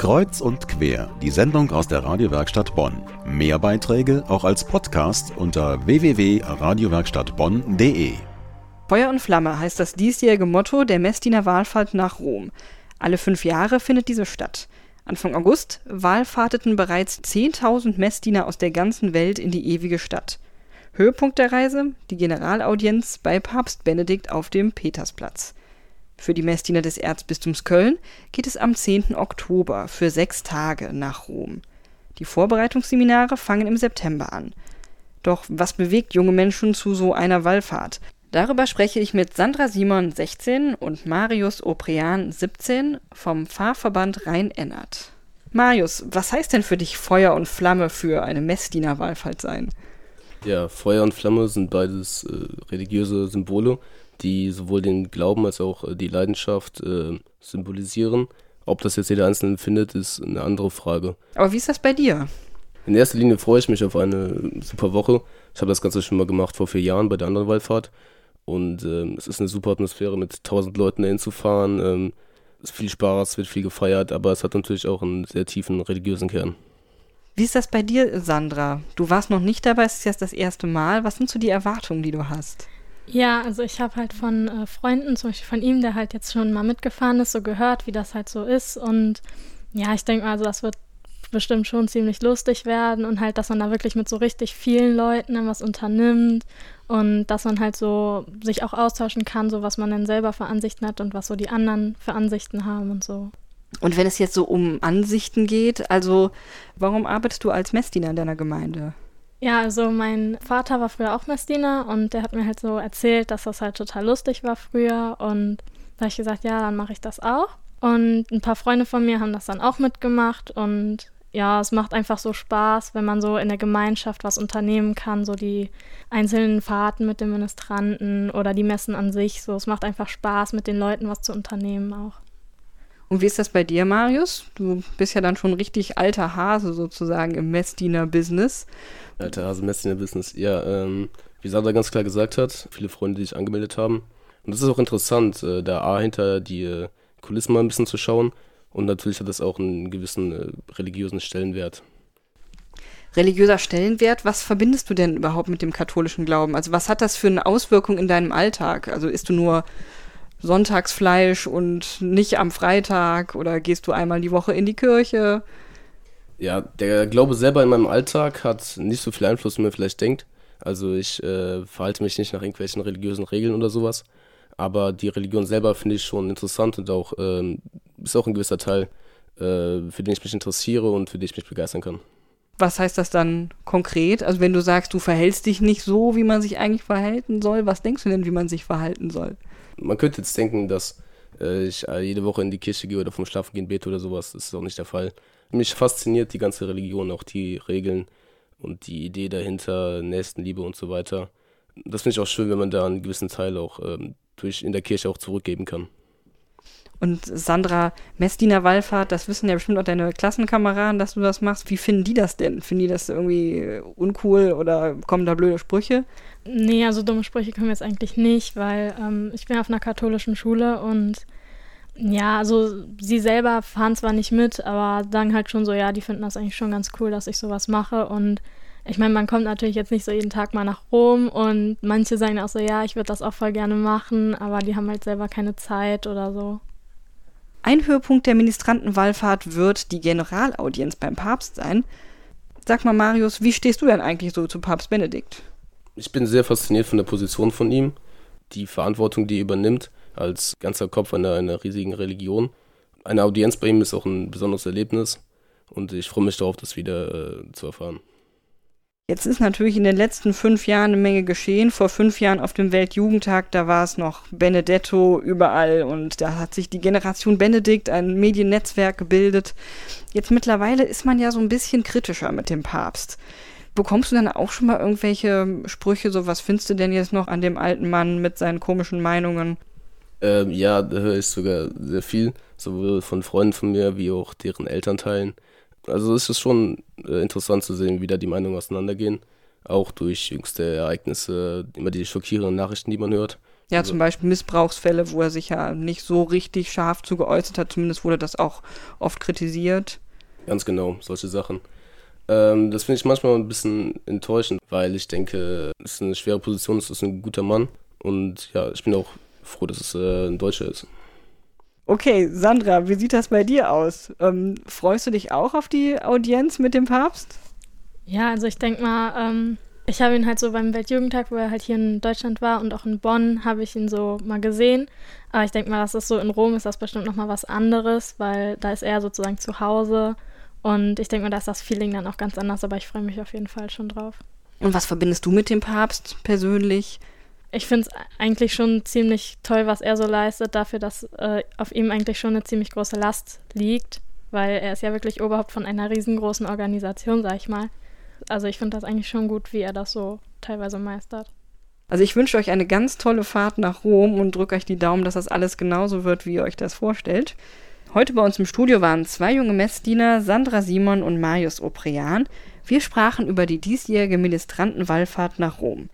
Kreuz und quer, die Sendung aus der Radiowerkstatt Bonn. Mehr Beiträge auch als Podcast unter www.radiowerkstattbonn.de. Feuer und Flamme heißt das diesjährige Motto der Messdiener Wahlfahrt nach Rom. Alle fünf Jahre findet diese statt. Anfang August wahlfahrteten bereits 10.000 Messdiener aus der ganzen Welt in die ewige Stadt. Höhepunkt der Reise die Generalaudienz bei Papst Benedikt auf dem Petersplatz. Für die Messdiener des Erzbistums Köln geht es am 10. Oktober für sechs Tage nach Rom. Die Vorbereitungsseminare fangen im September an. Doch was bewegt junge Menschen zu so einer Wallfahrt? Darüber spreche ich mit Sandra Simon, 16, und Marius Oprian, 17, vom Pfarrverband Rhein-Ennert. Marius, was heißt denn für dich Feuer und Flamme für eine Messdiener-Wallfahrt sein? Ja, Feuer und Flamme sind beides äh, religiöse Symbole, die sowohl den Glauben als auch äh, die Leidenschaft äh, symbolisieren. Ob das jetzt jeder Einzelne findet, ist eine andere Frage. Aber wie ist das bei dir? In erster Linie freue ich mich auf eine super Woche. Ich habe das Ganze schon mal gemacht vor vier Jahren bei der anderen Wallfahrt. Und ähm, es ist eine super Atmosphäre, mit tausend Leuten dahin zu fahren. Ähm, es ist viel Spaß, wird viel gefeiert, aber es hat natürlich auch einen sehr tiefen religiösen Kern. Wie ist das bei dir, Sandra? Du warst noch nicht dabei, es ist jetzt das erste Mal. Was sind so die Erwartungen, die du hast? Ja, also ich habe halt von äh, Freunden, zum Beispiel von ihm, der halt jetzt schon mal mitgefahren ist, so gehört, wie das halt so ist. Und ja, ich denke mal, also das wird bestimmt schon ziemlich lustig werden und halt, dass man da wirklich mit so richtig vielen Leuten dann was unternimmt und dass man halt so sich auch austauschen kann, so was man dann selber für Ansichten hat und was so die anderen für Ansichten haben und so. Und wenn es jetzt so um Ansichten geht, also warum arbeitest du als Messdiener in deiner Gemeinde? Ja, also mein Vater war früher auch Messdiener und der hat mir halt so erzählt, dass das halt total lustig war früher und da habe ich gesagt, ja, dann mache ich das auch. Und ein paar Freunde von mir haben das dann auch mitgemacht und ja, es macht einfach so Spaß, wenn man so in der Gemeinschaft was unternehmen kann, so die einzelnen Fahrten mit den Ministranten oder die Messen an sich. So, es macht einfach Spaß, mit den Leuten was zu unternehmen auch. Und wie ist das bei dir, Marius? Du bist ja dann schon richtig alter Hase sozusagen im Messdiener-Business. Alter Hase, Messdiener-Business. Ja, ähm, wie Sandra ganz klar gesagt hat, viele Freunde, die sich angemeldet haben. Und das ist auch interessant, äh, da A hinter die äh, Kulissen mal ein bisschen zu schauen und natürlich hat das auch einen gewissen äh, religiösen Stellenwert. Religiöser Stellenwert, was verbindest du denn überhaupt mit dem katholischen Glauben? Also was hat das für eine Auswirkung in deinem Alltag? Also isst du nur Sonntagsfleisch und nicht am Freitag oder gehst du einmal die Woche in die Kirche? Ja, der Glaube selber in meinem Alltag hat nicht so viel Einfluss, wie man vielleicht denkt. Also ich äh, verhalte mich nicht nach irgendwelchen religiösen Regeln oder sowas. Aber die Religion selber finde ich schon interessant und auch ähm, ist auch ein gewisser Teil, äh, für den ich mich interessiere und für den ich mich begeistern kann. Was heißt das dann konkret? Also wenn du sagst, du verhältst dich nicht so, wie man sich eigentlich verhalten soll, was denkst du denn, wie man sich verhalten soll? Man könnte jetzt denken, dass äh, ich äh, jede Woche in die Kirche gehe oder vom Schlafen gehen bete oder sowas. Das ist auch nicht der Fall. Mich fasziniert die ganze Religion, auch die Regeln und die Idee dahinter, Nächstenliebe und so weiter. Das finde ich auch schön, wenn man da einen gewissen Teil auch ähm, durch in der Kirche auch zurückgeben kann. Und Sandra Messdiener Wallfahrt, das wissen ja bestimmt auch deine Klassenkameraden, dass du das machst. Wie finden die das denn? Finden die das irgendwie uncool oder kommen da blöde Sprüche? Nee, also dumme Sprüche kommen jetzt eigentlich nicht, weil ähm, ich bin auf einer katholischen Schule und ja, also sie selber fahren zwar nicht mit, aber sagen halt schon so, ja, die finden das eigentlich schon ganz cool, dass ich sowas mache und ich meine, man kommt natürlich jetzt nicht so jeden Tag mal nach Rom und manche sagen auch so, ja, ich würde das auch voll gerne machen, aber die haben halt selber keine Zeit oder so. Ein Höhepunkt der Ministrantenwallfahrt wird die Generalaudienz beim Papst sein. Sag mal, Marius, wie stehst du denn eigentlich so zu Papst Benedikt? Ich bin sehr fasziniert von der Position von ihm, die Verantwortung, die er übernimmt, als ganzer Kopf einer, einer riesigen Religion. Eine Audienz bei ihm ist auch ein besonderes Erlebnis und ich freue mich darauf, das wieder äh, zu erfahren. Jetzt ist natürlich in den letzten fünf Jahren eine Menge geschehen. Vor fünf Jahren auf dem Weltjugendtag, da war es noch Benedetto überall und da hat sich die Generation Benedikt ein Mediennetzwerk gebildet. Jetzt mittlerweile ist man ja so ein bisschen kritischer mit dem Papst. Bekommst du dann auch schon mal irgendwelche Sprüche, so was findest du denn jetzt noch an dem alten Mann mit seinen komischen Meinungen? Ähm, ja, da höre ich sogar sehr viel, sowohl von Freunden von mir wie auch deren Elternteilen. Also es ist schon äh, interessant zu sehen, wie da die Meinungen auseinandergehen. Auch durch jüngste Ereignisse, immer die schockierenden Nachrichten, die man hört. Ja, Also- zum Beispiel Missbrauchsfälle, wo er sich ja nicht so richtig scharf zu geäußert hat. Zumindest wurde das auch oft kritisiert. Ganz genau, solche Sachen. Ähm, das finde ich manchmal ein bisschen enttäuschend, weil ich denke, es ist eine schwere Position, es ist ein guter Mann. Und ja, ich bin auch froh, dass es äh, ein Deutscher ist. Okay, Sandra, wie sieht das bei dir aus? Ähm, freust du dich auch auf die Audienz mit dem Papst? Ja, also ich denke mal, ähm, ich habe ihn halt so beim Weltjugendtag, wo er halt hier in Deutschland war und auch in Bonn, habe ich ihn so mal gesehen. Aber ich denke mal, das ist so in Rom ist das bestimmt nochmal was anderes, weil da ist er sozusagen zu Hause. Und ich denke mal, da ist das Feeling dann auch ganz anders, aber ich freue mich auf jeden Fall schon drauf. Und was verbindest du mit dem Papst persönlich? Ich finde es eigentlich schon ziemlich toll, was er so leistet, dafür, dass äh, auf ihm eigentlich schon eine ziemlich große Last liegt, weil er ist ja wirklich Oberhaupt von einer riesengroßen Organisation, sag ich mal. Also ich finde das eigentlich schon gut, wie er das so teilweise meistert. Also ich wünsche euch eine ganz tolle Fahrt nach Rom und drücke euch die Daumen, dass das alles genauso wird, wie ihr euch das vorstellt. Heute bei uns im Studio waren zwei junge Messdiener, Sandra Simon und Marius Oprean. Wir sprachen über die diesjährige Ministrantenwallfahrt nach Rom.